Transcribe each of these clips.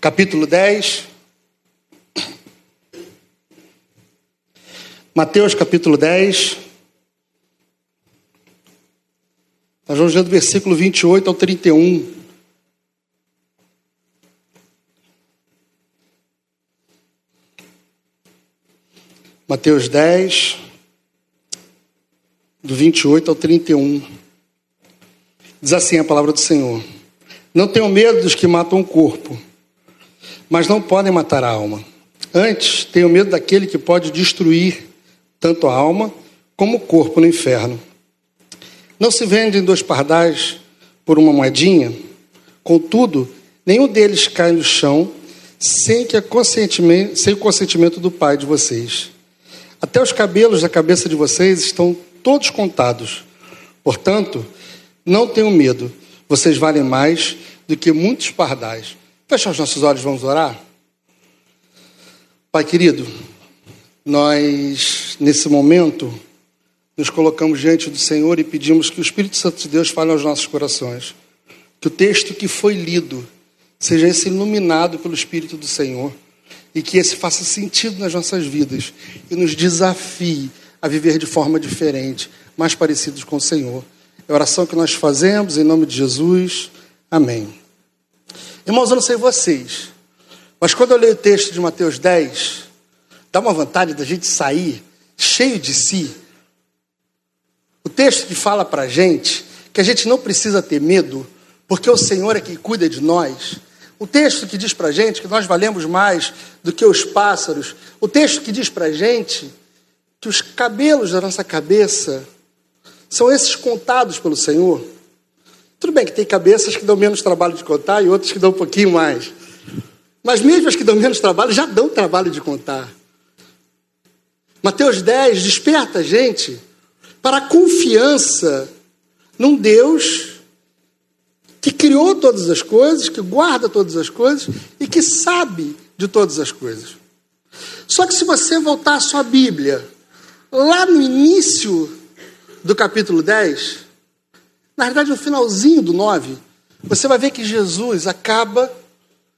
capítulo 10. Mateus, capítulo 10. Nós vamos ler do versículo 28 ao 31. Mateus 10, do 28 ao 31. Diz assim a palavra do Senhor: Não tenham medo dos que matam o corpo, mas não podem matar a alma. Antes, tenham medo daquele que pode destruir tanto a alma como o corpo no inferno. Não se vendem dois pardais por uma moedinha? Contudo, nenhum deles cai no chão sem, que consentimento, sem o consentimento do Pai de vocês. Até os cabelos da cabeça de vocês estão todos contados. Portanto, não tenham medo, vocês valem mais do que muitos pardais. Fecha os nossos olhos, vamos orar? Pai querido, nós, nesse momento, nos colocamos diante do Senhor e pedimos que o Espírito Santo de Deus fale aos nossos corações. Que o texto que foi lido seja esse iluminado pelo Espírito do Senhor e que esse faça sentido nas nossas vidas e nos desafie a viver de forma diferente, mais parecidos com o Senhor. É a oração que nós fazemos em nome de Jesus. Amém. Irmãos, eu não sei vocês, mas quando eu leio o texto de Mateus 10, dá uma vontade da gente sair cheio de si. O texto que fala para a gente que a gente não precisa ter medo, porque o Senhor é quem cuida de nós. O texto que diz para a gente que nós valemos mais do que os pássaros. O texto que diz para a gente que os cabelos da nossa cabeça são esses contados pelo Senhor. Tudo bem que tem cabeças que dão menos trabalho de contar e outras que dão um pouquinho mais. Mas mesmo as que dão menos trabalho já dão trabalho de contar. Mateus 10 desperta a gente para a confiança num Deus que criou todas as coisas, que guarda todas as coisas e que sabe de todas as coisas. Só que se você voltar à sua Bíblia, lá no início do capítulo 10, na verdade no finalzinho do 9, você vai ver que Jesus acaba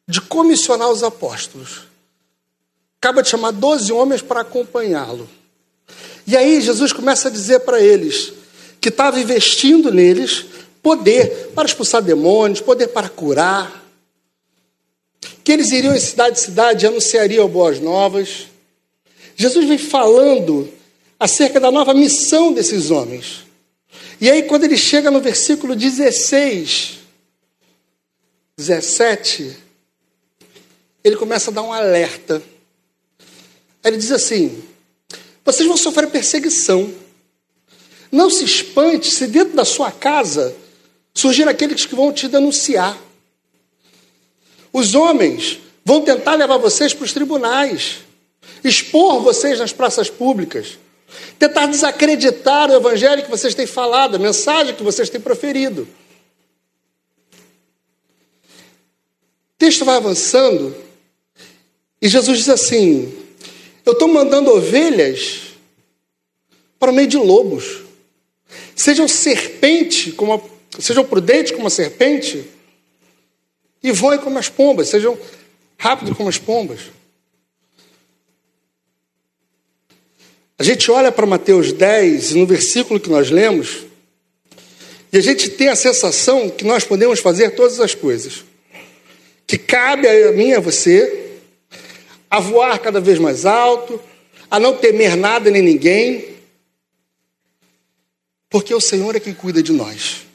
de comissionar os apóstolos. Acaba de chamar 12 homens para acompanhá-lo. E aí Jesus começa a dizer para eles que estava investindo neles poder para expulsar demônios, poder para curar. Que eles iriam em cidade em cidade e anunciariam boas novas. Jesus vem falando acerca da nova missão desses homens. E aí, quando ele chega no versículo 16, 17, ele começa a dar um alerta. Ele diz assim: vocês vão sofrer perseguição. Não se espante se dentro da sua casa surgir aqueles que vão te denunciar. Os homens vão tentar levar vocês para os tribunais, expor vocês nas praças públicas, tentar desacreditar o evangelho que vocês têm falado, a mensagem que vocês têm proferido. O texto vai avançando e Jesus diz assim: Eu estou mandando ovelhas para o meio de lobos. Sejam serpente como a Sejam prudentes como a serpente e voem como as pombas. Sejam rápidos como as pombas. A gente olha para Mateus 10, no versículo que nós lemos, e a gente tem a sensação que nós podemos fazer todas as coisas. Que cabe a mim e a você a voar cada vez mais alto, a não temer nada nem ninguém, porque o Senhor é quem cuida de nós.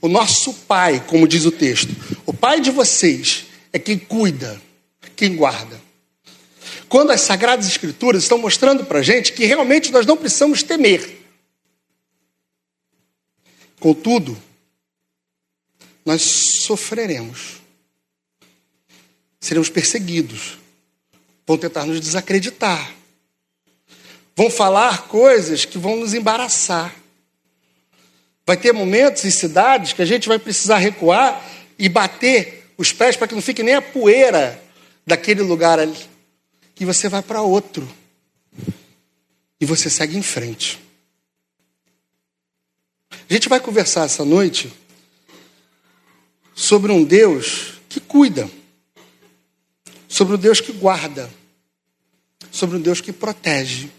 O nosso Pai, como diz o texto, o Pai de vocês é quem cuida, quem guarda. Quando as Sagradas Escrituras estão mostrando para a gente que realmente nós não precisamos temer. Contudo, nós sofreremos, seremos perseguidos, vão tentar nos desacreditar, vão falar coisas que vão nos embaraçar. Vai ter momentos e cidades que a gente vai precisar recuar e bater os pés para que não fique nem a poeira daquele lugar ali. E você vai para outro. E você segue em frente. A gente vai conversar essa noite sobre um Deus que cuida. sobre o Deus que guarda, sobre um Deus que protege,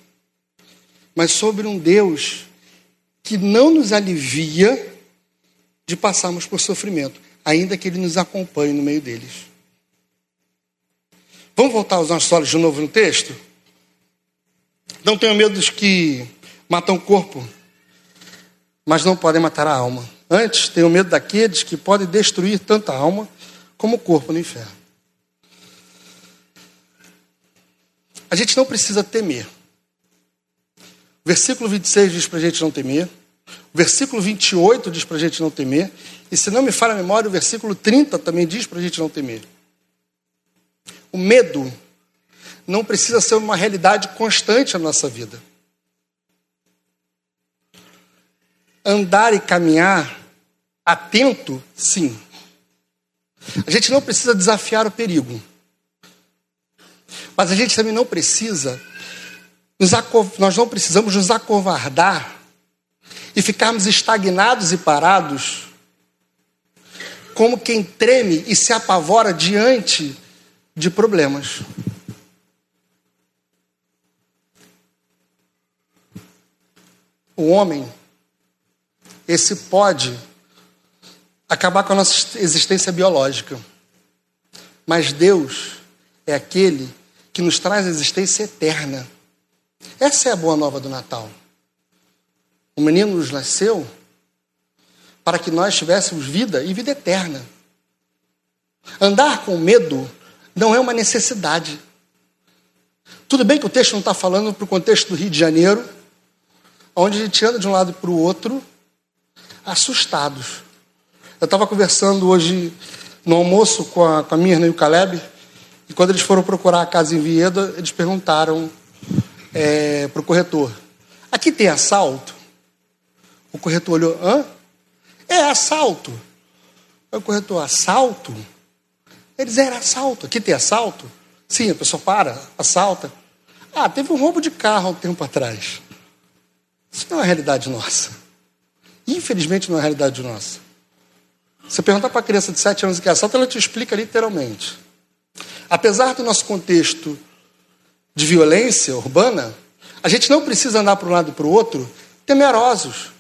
mas sobre um Deus que não nos alivia de passarmos por sofrimento, ainda que Ele nos acompanhe no meio deles. Vamos voltar aos nossos olhos de novo no texto? Não tenham medo dos que matam o corpo, mas não podem matar a alma. Antes, tenham medo daqueles que podem destruir tanto a alma como o corpo no inferno. A gente não precisa temer. O versículo 26 diz para a gente não temer. O versículo 28 diz para a gente não temer. E se não me falha a memória, o versículo 30 também diz para a gente não temer. O medo não precisa ser uma realidade constante na nossa vida. Andar e caminhar atento, sim. A gente não precisa desafiar o perigo. Mas a gente também não precisa, nós não precisamos nos acovardar e ficarmos estagnados e parados, como quem treme e se apavora diante de problemas. O homem, esse pode acabar com a nossa existência biológica. Mas Deus é aquele que nos traz a existência eterna. Essa é a boa nova do Natal. O menino nos nasceu para que nós tivéssemos vida e vida eterna. Andar com medo não é uma necessidade. Tudo bem que o texto não está falando para o contexto do Rio de Janeiro, onde a gente anda de um lado para o outro, assustados. Eu estava conversando hoje no almoço com a, com a Mirna e o Caleb, e quando eles foram procurar a casa em Vieda, eles perguntaram é, para o corretor: aqui tem assalto? O corretor olhou: hã? É assalto. O corretor: assalto? Eles eram assalto. Aqui tem assalto? Sim, a pessoa para, assalta. Ah, teve um roubo de carro há um tempo atrás. Isso não é a realidade nossa. Infelizmente não é a realidade nossa. Você perguntar para a criança de 7 anos que é assalto, ela te explica literalmente. Apesar do nosso contexto de violência urbana, a gente não precisa andar para um lado e para o outro temerosos.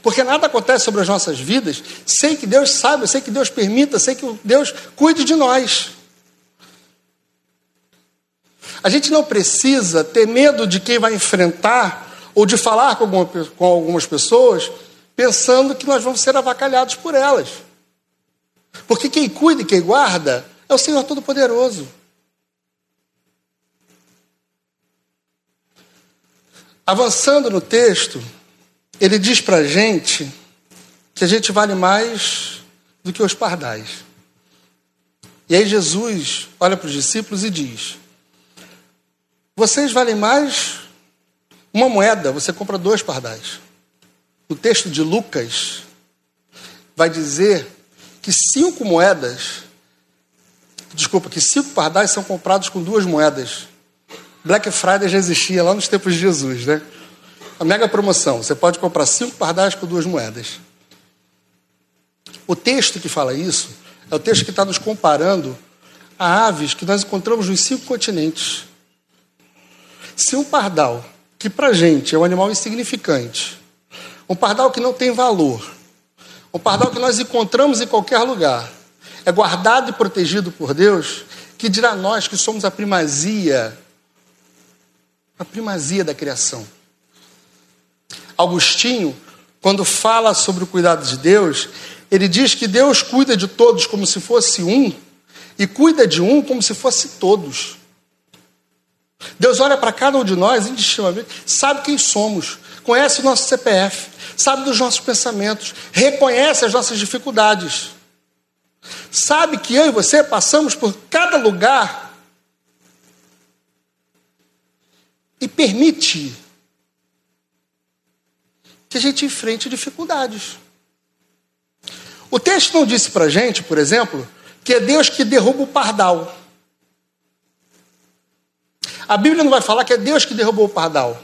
Porque nada acontece sobre as nossas vidas sem que Deus saiba, sem que Deus permita, sem que Deus cuide de nós. A gente não precisa ter medo de quem vai enfrentar ou de falar com, alguma, com algumas pessoas pensando que nós vamos ser avacalhados por elas. Porque quem cuida e quem guarda é o Senhor Todo-Poderoso. Avançando no texto, ele diz para a gente que a gente vale mais do que os pardais. E aí Jesus olha para os discípulos e diz: Vocês valem mais uma moeda, você compra dois pardais. O texto de Lucas vai dizer que cinco moedas, desculpa, que cinco pardais são comprados com duas moedas. Black Friday já existia lá nos tempos de Jesus, né? A mega promoção, você pode comprar cinco pardais com duas moedas. O texto que fala isso é o texto que está nos comparando a aves que nós encontramos nos cinco continentes. Se um pardal, que para gente é um animal insignificante, um pardal que não tem valor, o pardal que nós encontramos em qualquer lugar é guardado e protegido por Deus, que dirá nós que somos a primazia, a primazia da criação. Agostinho, quando fala sobre o cuidado de Deus, ele diz que Deus cuida de todos como se fosse um, e cuida de um como se fosse todos. Deus olha para cada um de nós indistintivamente, sabe quem somos, conhece o nosso CPF, sabe dos nossos pensamentos, reconhece as nossas dificuldades. Sabe que eu e você passamos por cada lugar e permite que a gente enfrente dificuldades. O texto não disse para gente, por exemplo, que é Deus que derruba o pardal. A Bíblia não vai falar que é Deus que derrubou o pardal.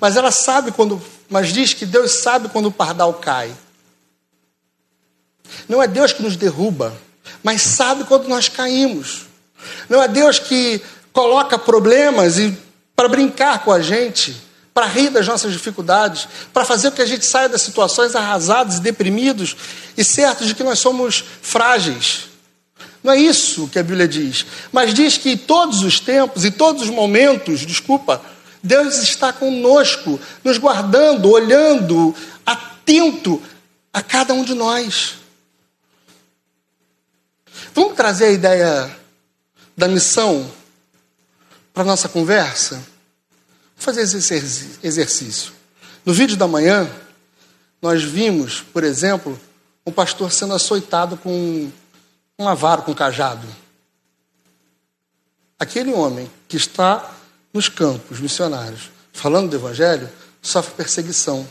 Mas ela sabe quando, mas diz que Deus sabe quando o pardal cai. Não é Deus que nos derruba, mas sabe quando nós caímos. Não é Deus que coloca problemas e para brincar com a gente, para rir das nossas dificuldades, para fazer com que a gente saia das situações arrasados e deprimidos e certos de que nós somos frágeis. Não é isso que a Bíblia diz, mas diz que em todos os tempos e todos os momentos, desculpa, Deus está conosco, nos guardando, olhando, atento a cada um de nós. Vamos trazer a ideia da missão para nossa conversa? Fazer esse exercício. No vídeo da manhã, nós vimos, por exemplo, um pastor sendo açoitado com um avaro, com um cajado. Aquele homem que está nos campos missionários, falando do Evangelho, sofre perseguição.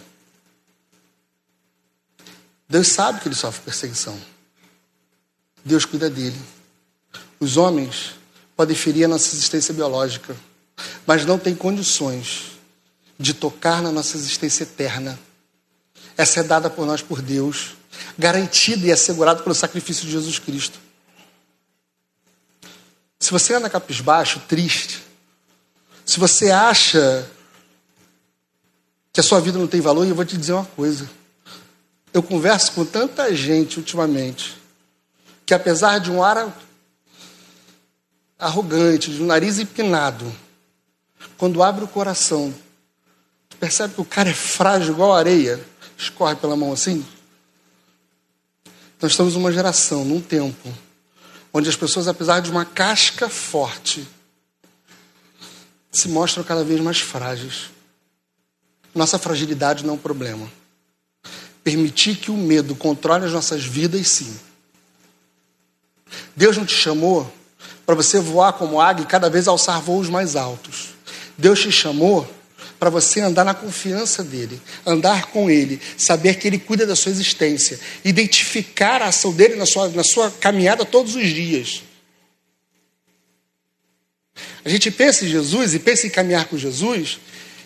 Deus sabe que ele sofre perseguição. Deus cuida dele. Os homens podem ferir a nossa existência biológica, mas não têm condições de tocar na nossa existência eterna. Essa é dada por nós por Deus, garantida e assegurada pelo sacrifício de Jesus Cristo. Se você anda capisbaixo, triste, se você acha que a sua vida não tem valor, eu vou te dizer uma coisa. Eu converso com tanta gente ultimamente que, apesar de um ar arrogante, de um nariz empinado, quando abre o coração, percebe que o cara é frágil igual areia, escorre pela mão assim. Nós estamos numa geração, num tempo, onde as pessoas, apesar de uma casca forte, se mostram cada vez mais frágeis. Nossa fragilidade não é um problema. Permitir que o medo controle as nossas vidas, sim. Deus não te chamou para você voar como águia e cada vez alçar voos mais altos. Deus te chamou para você andar na confiança dele, andar com ele, saber que ele cuida da sua existência, identificar a ação dele na sua, na sua caminhada todos os dias. A gente pensa em Jesus e pensa em caminhar com Jesus,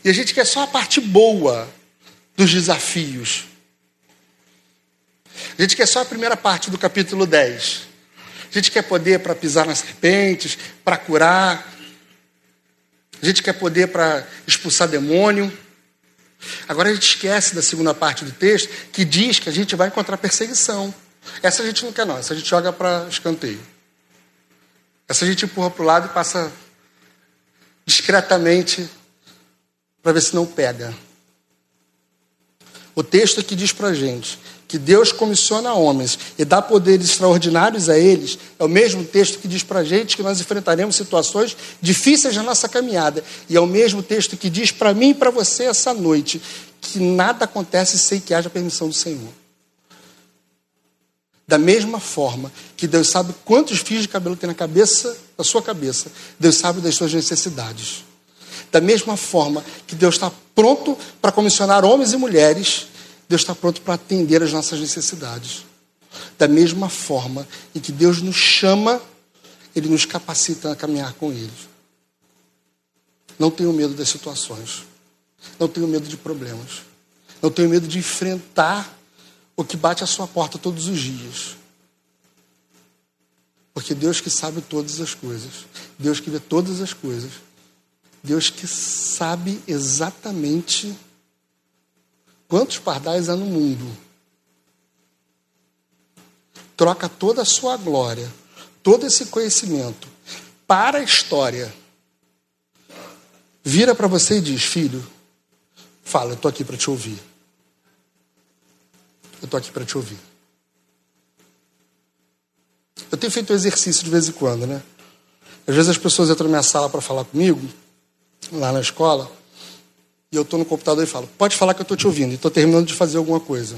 e a gente quer só a parte boa dos desafios. A gente quer só a primeira parte do capítulo 10. A gente quer poder para pisar nas serpentes, para curar. A gente quer poder para expulsar demônio. Agora a gente esquece da segunda parte do texto que diz que a gente vai encontrar perseguição. Essa a gente não quer, não. Essa a gente joga para escanteio. Essa a gente empurra para o lado e passa discretamente para ver se não pega. O texto aqui diz para a gente que Deus comissiona homens e dá poderes extraordinários a eles, é o mesmo texto que diz para a gente que nós enfrentaremos situações difíceis na nossa caminhada. E é o mesmo texto que diz para mim e para você essa noite que nada acontece sem que haja permissão do Senhor. Da mesma forma que Deus sabe quantos fios de cabelo tem na cabeça, na sua cabeça, Deus sabe das suas necessidades. Da mesma forma que Deus está pronto para comissionar homens e mulheres, Deus está pronto para atender as nossas necessidades. Da mesma forma em que Deus nos chama, Ele nos capacita a caminhar com Ele. Não tenho medo das situações. Não tenho medo de problemas. Não tenho medo de enfrentar o que bate à sua porta todos os dias. Porque Deus que sabe todas as coisas, Deus que vê todas as coisas, Deus que sabe exatamente quantos pardais há no mundo, troca toda a sua glória, todo esse conhecimento para a história, vira para você e diz: Filho, fala, eu estou aqui para te ouvir. Eu estou aqui para te ouvir. Eu tenho feito exercício de vez em quando, né? Às vezes as pessoas entram na minha sala para falar comigo, lá na escola, e eu estou no computador e falo, pode falar que eu estou te ouvindo, e estou terminando de fazer alguma coisa.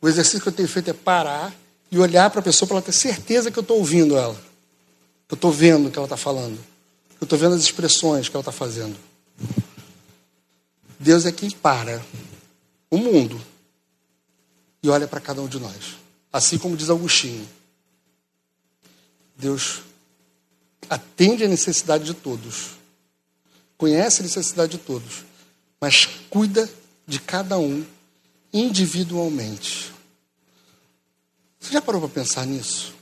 O exercício que eu tenho feito é parar e olhar para a pessoa para ela ter certeza que eu estou ouvindo ela. Eu estou vendo o que ela está falando. Eu estou vendo as expressões que ela está fazendo. Deus é quem para o mundo e olha para cada um de nós. Assim como diz Agostinho. Deus atende a necessidade de todos, conhece a necessidade de todos, mas cuida de cada um individualmente. Você já parou para pensar nisso?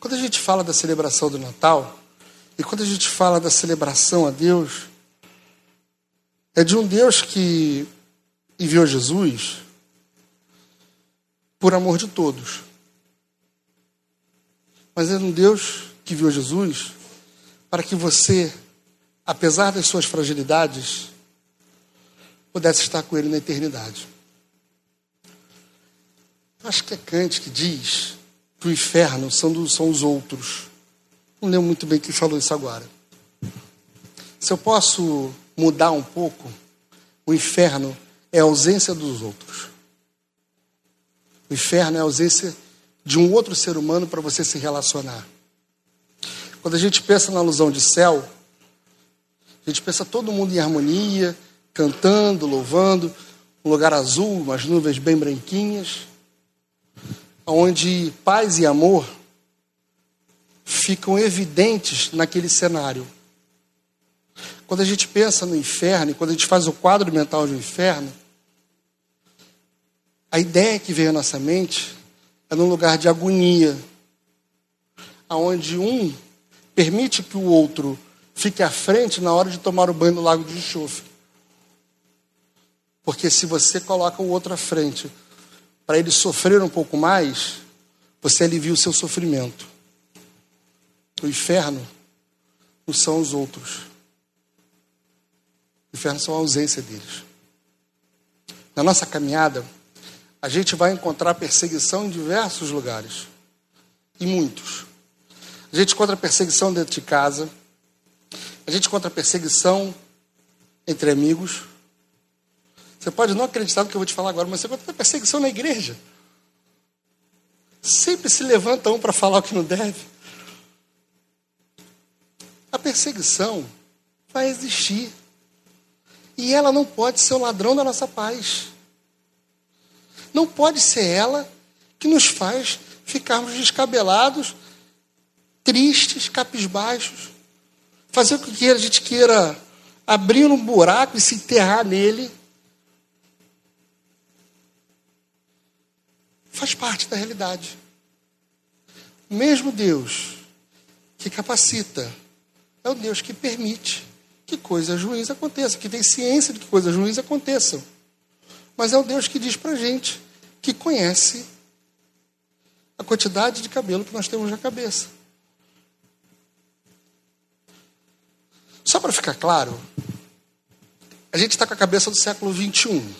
Quando a gente fala da celebração do Natal, e quando a gente fala da celebração a Deus, é de um Deus que enviou Jesus por amor de todos. Mas é um Deus que enviou Jesus para que você, apesar das suas fragilidades, pudesse estar com Ele na eternidade. Acho que é Kant que diz que o inferno são, do, são os outros. Não lembro muito bem quem falou isso agora. Se eu posso mudar um pouco, o inferno é a ausência dos outros. O inferno é a ausência de um outro ser humano para você se relacionar. Quando a gente pensa na alusão de céu, a gente pensa todo mundo em harmonia, cantando, louvando, um lugar azul, umas nuvens bem branquinhas onde paz e amor ficam evidentes naquele cenário. Quando a gente pensa no inferno, quando a gente faz o quadro mental do inferno, a ideia que vem à nossa mente é num lugar de agonia, aonde um permite que o outro fique à frente na hora de tomar o banho no lago de enxofre. Porque se você coloca o outro à frente para ele sofrer um pouco mais, você alivia o seu sofrimento. O inferno não são os outros. O inferno são a ausência deles. Na nossa caminhada, a gente vai encontrar perseguição em diversos lugares. E muitos. A gente encontra perseguição dentro de casa. A gente encontra perseguição entre amigos. Você pode não acreditar no que eu vou te falar agora, mas você encontra perseguição na igreja. Sempre se levanta um para falar o que não deve. A perseguição vai existir. E ela não pode ser o ladrão da nossa paz. Não pode ser ela que nos faz ficarmos descabelados, tristes, capisbaixos. Fazer com que a gente queira abrir um buraco e se enterrar nele faz parte da realidade. O mesmo Deus que capacita é o Deus que permite que coisas ruins aconteçam, que tem ciência de que coisas ruins aconteçam. Mas é o Deus que diz para a gente que conhece a quantidade de cabelo que nós temos na cabeça. Só para ficar claro, a gente está com a cabeça do século 21.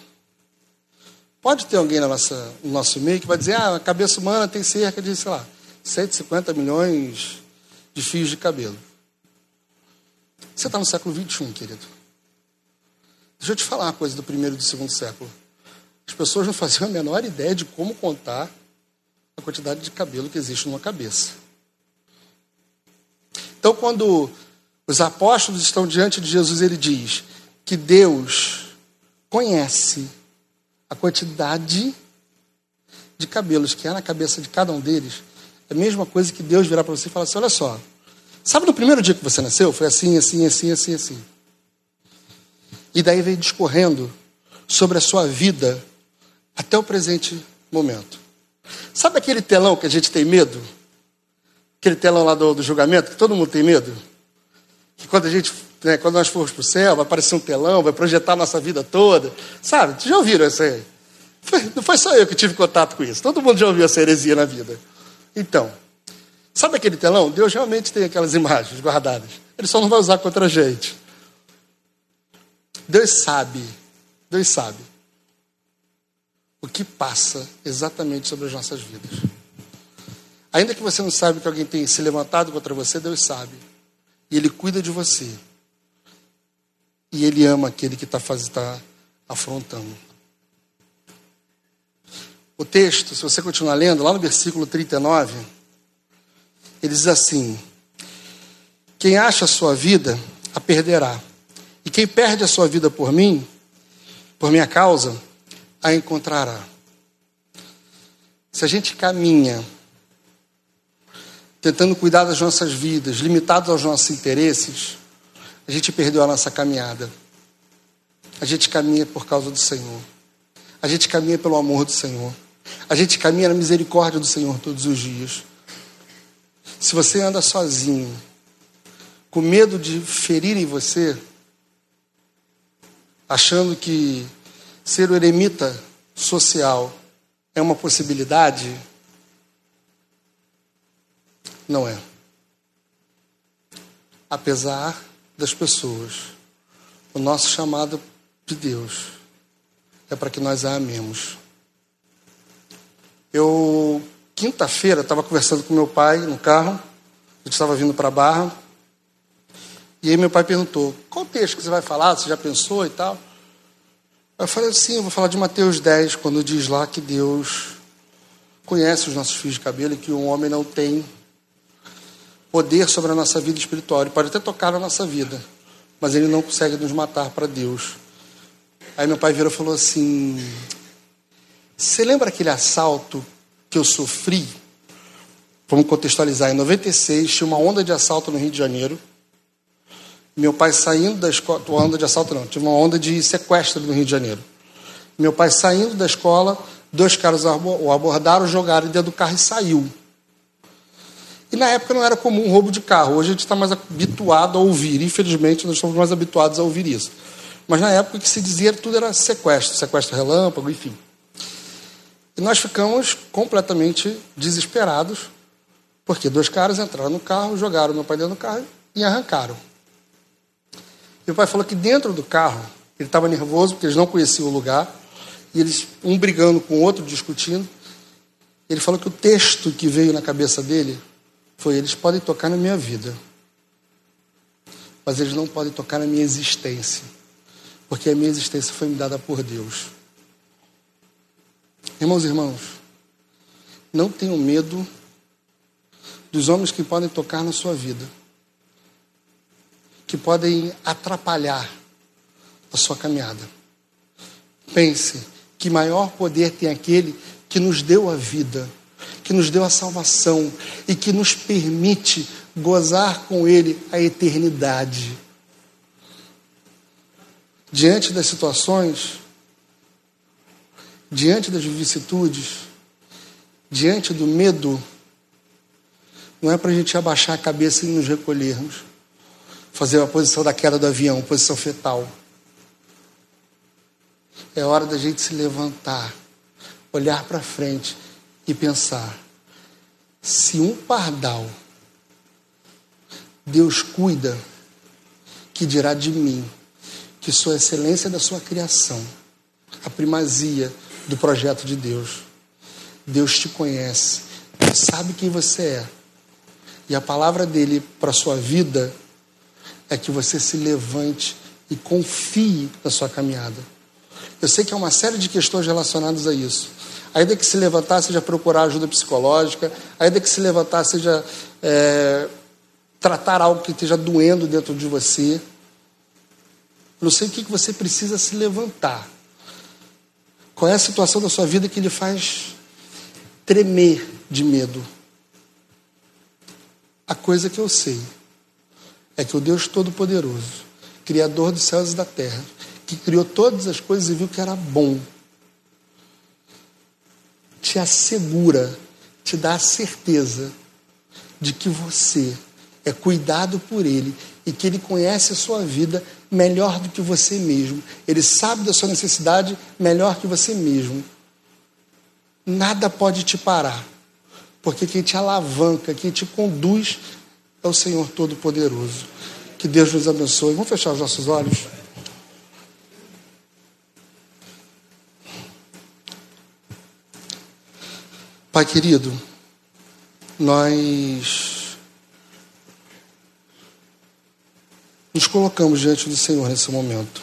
Pode ter alguém na nossa, no nosso meio que vai dizer, ah, a cabeça humana tem cerca de, sei lá, 150 milhões de fios de cabelo. Você está no século 21, querido. Deixa eu te falar uma coisa do primeiro e do segundo século. As pessoas não faziam a menor ideia de como contar a quantidade de cabelo que existe numa cabeça. Então, quando os apóstolos estão diante de Jesus, ele diz que Deus conhece a quantidade de cabelos que há na cabeça de cada um deles, é a mesma coisa que Deus virar para você e falar assim: olha só, sabe no primeiro dia que você nasceu? Foi assim, assim, assim, assim, assim. E daí vem discorrendo sobre a sua vida até o presente momento. Sabe aquele telão que a gente tem medo? Aquele telão lá do, do julgamento, que todo mundo tem medo? Que quando a gente né, quando nós formos para o céu, vai aparecer um telão, vai projetar a nossa vida toda. Sabe? Já ouviram isso aí? Foi, não foi só eu que tive contato com isso. Todo mundo já ouviu essa heresia na vida. Então, sabe aquele telão? Deus realmente tem aquelas imagens guardadas. Ele só não vai usar contra a gente. Deus sabe, Deus sabe o que passa exatamente sobre as nossas vidas. Ainda que você não saiba que alguém tem se levantado contra você, Deus sabe. E Ele cuida de você e ele ama aquele que está tá afrontando. O texto, se você continuar lendo, lá no versículo 39, ele diz assim: Quem acha a sua vida, a perderá. E quem perde a sua vida por mim, por minha causa, a encontrará. Se a gente caminha tentando cuidar das nossas vidas, limitados aos nossos interesses, a gente perdeu a nossa caminhada. A gente caminha por causa do Senhor. A gente caminha pelo amor do Senhor. A gente caminha na misericórdia do Senhor todos os dias. Se você anda sozinho, com medo de ferirem você, achando que ser o eremita social é uma possibilidade, não é. Apesar das pessoas, o nosso chamado de Deus é para que nós a amemos. Eu, quinta-feira, estava conversando com meu pai no carro, eu estava vindo para a Barra, e aí meu pai perguntou: qual texto que você vai falar? Você já pensou e tal? Eu falei assim: eu vou falar de Mateus 10, quando diz lá que Deus conhece os nossos fios de cabelo e que um homem não tem poder sobre a nossa vida espiritual. Ele pode até tocar na nossa vida, mas ele não consegue nos matar para Deus. Aí meu pai virou e falou assim: você lembra aquele assalto que eu sofri? Vamos contextualizar. Em 96, tinha uma onda de assalto no Rio de Janeiro. Meu pai saindo da escola. Uma onda de assalto não, tinha uma onda de sequestro no Rio de Janeiro. Meu pai saindo da escola, dois caras o abordaram, jogaram dentro do carro e saiu. E na época não era comum roubo de carro. Hoje a gente está mais habituado a ouvir. Infelizmente, nós estamos mais habituados a ouvir isso. Mas na época que se dizia tudo era sequestro, sequestro relâmpago, enfim. E nós ficamos completamente desesperados, porque dois caras entraram no carro, jogaram meu pai dentro do carro e arrancaram. Meu pai falou que dentro do carro, ele estava nervoso porque eles não conheciam o lugar, e eles, um brigando com o outro, discutindo. Ele falou que o texto que veio na cabeça dele foi: Eles podem tocar na minha vida, mas eles não podem tocar na minha existência, porque a minha existência foi me dada por Deus. Irmãos e irmãos, não tenham medo dos homens que podem tocar na sua vida, que podem atrapalhar a sua caminhada. Pense que maior poder tem aquele que nos deu a vida, que nos deu a salvação e que nos permite gozar com Ele a eternidade. Diante das situações diante das vicissitudes, diante do medo, não é para a gente abaixar a cabeça e nos recolhermos, fazer a posição da queda do avião, posição fetal. É hora da gente se levantar, olhar para frente e pensar: se um pardal Deus cuida, que dirá de mim, que sou a excelência da sua criação, a primazia do projeto de Deus. Deus te conhece, sabe quem você é. E a palavra dele para a sua vida é que você se levante e confie na sua caminhada. Eu sei que há uma série de questões relacionadas a isso. Ainda que se levantar, seja procurar ajuda psicológica, ainda que se levantar, seja é, tratar algo que esteja doendo dentro de você. Não sei o que você precisa se levantar. Qual é a situação da sua vida que lhe faz tremer de medo? A coisa que eu sei é que o Deus Todo-Poderoso, Criador dos céus e da terra, que criou todas as coisas e viu que era bom, te assegura, te dá a certeza de que você é cuidado por Ele e que Ele conhece a sua vida melhor do que você mesmo. Ele sabe da sua necessidade melhor que você mesmo. Nada pode te parar, porque quem te alavanca, quem te conduz é o Senhor Todo-Poderoso. Que Deus nos abençoe. Vamos fechar os nossos olhos. Pai querido, nós nos colocamos diante do Senhor nesse momento.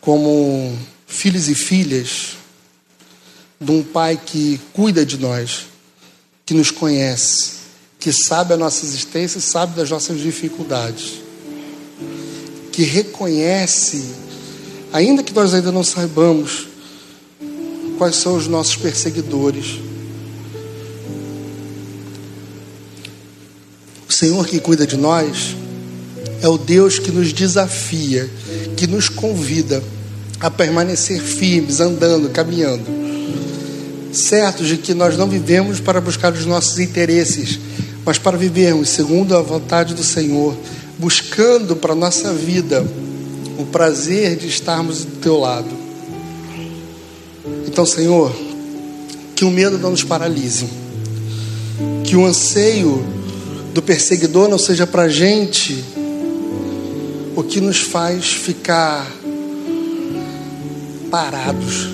Como filhos e filhas de um Pai que cuida de nós, que nos conhece, que sabe a nossa existência e sabe das nossas dificuldades, que reconhece, ainda que nós ainda não saibamos quais são os nossos perseguidores Senhor que cuida de nós é o Deus que nos desafia, que nos convida a permanecer firmes, andando, caminhando. certos de que nós não vivemos para buscar os nossos interesses, mas para vivermos segundo a vontade do Senhor, buscando para a nossa vida o prazer de estarmos do teu lado. Então, Senhor, que o medo não nos paralise, que o anseio do perseguidor não seja para gente o que nos faz ficar parados,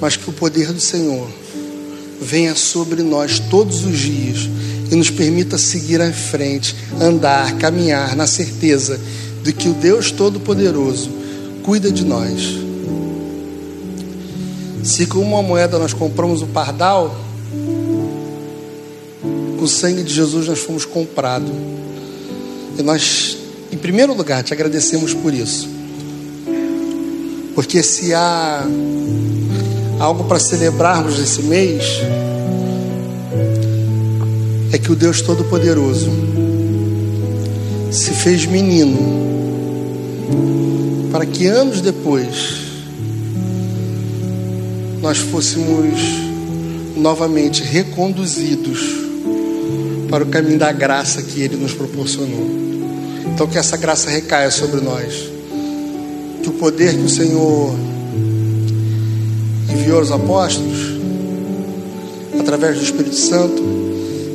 mas que o poder do Senhor venha sobre nós todos os dias e nos permita seguir à frente, andar, caminhar na certeza de que o Deus Todo-Poderoso cuida de nós. Se com uma moeda nós compramos o pardal, com o sangue de Jesus nós fomos comprados. E nós, em primeiro lugar, te agradecemos por isso. Porque se há algo para celebrarmos nesse mês, é que o Deus Todo-Poderoso se fez menino para que anos depois nós fôssemos novamente reconduzidos para o caminho da graça que Ele nos proporcionou. Então, que essa graça recaia sobre nós, que o poder que o Senhor enviou aos apóstolos, através do Espírito Santo,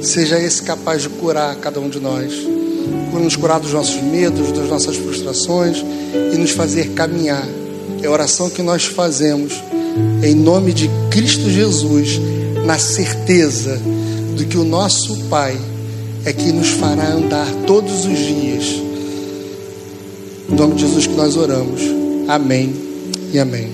seja esse capaz de curar cada um de nós, nos curar dos nossos medos, das nossas frustrações e nos fazer caminhar. É a oração que nós fazemos em nome de Cristo Jesus, na certeza de que o nosso Pai é que nos fará andar todos os dias. Em nome de Jesus que nós oramos. Amém e amém.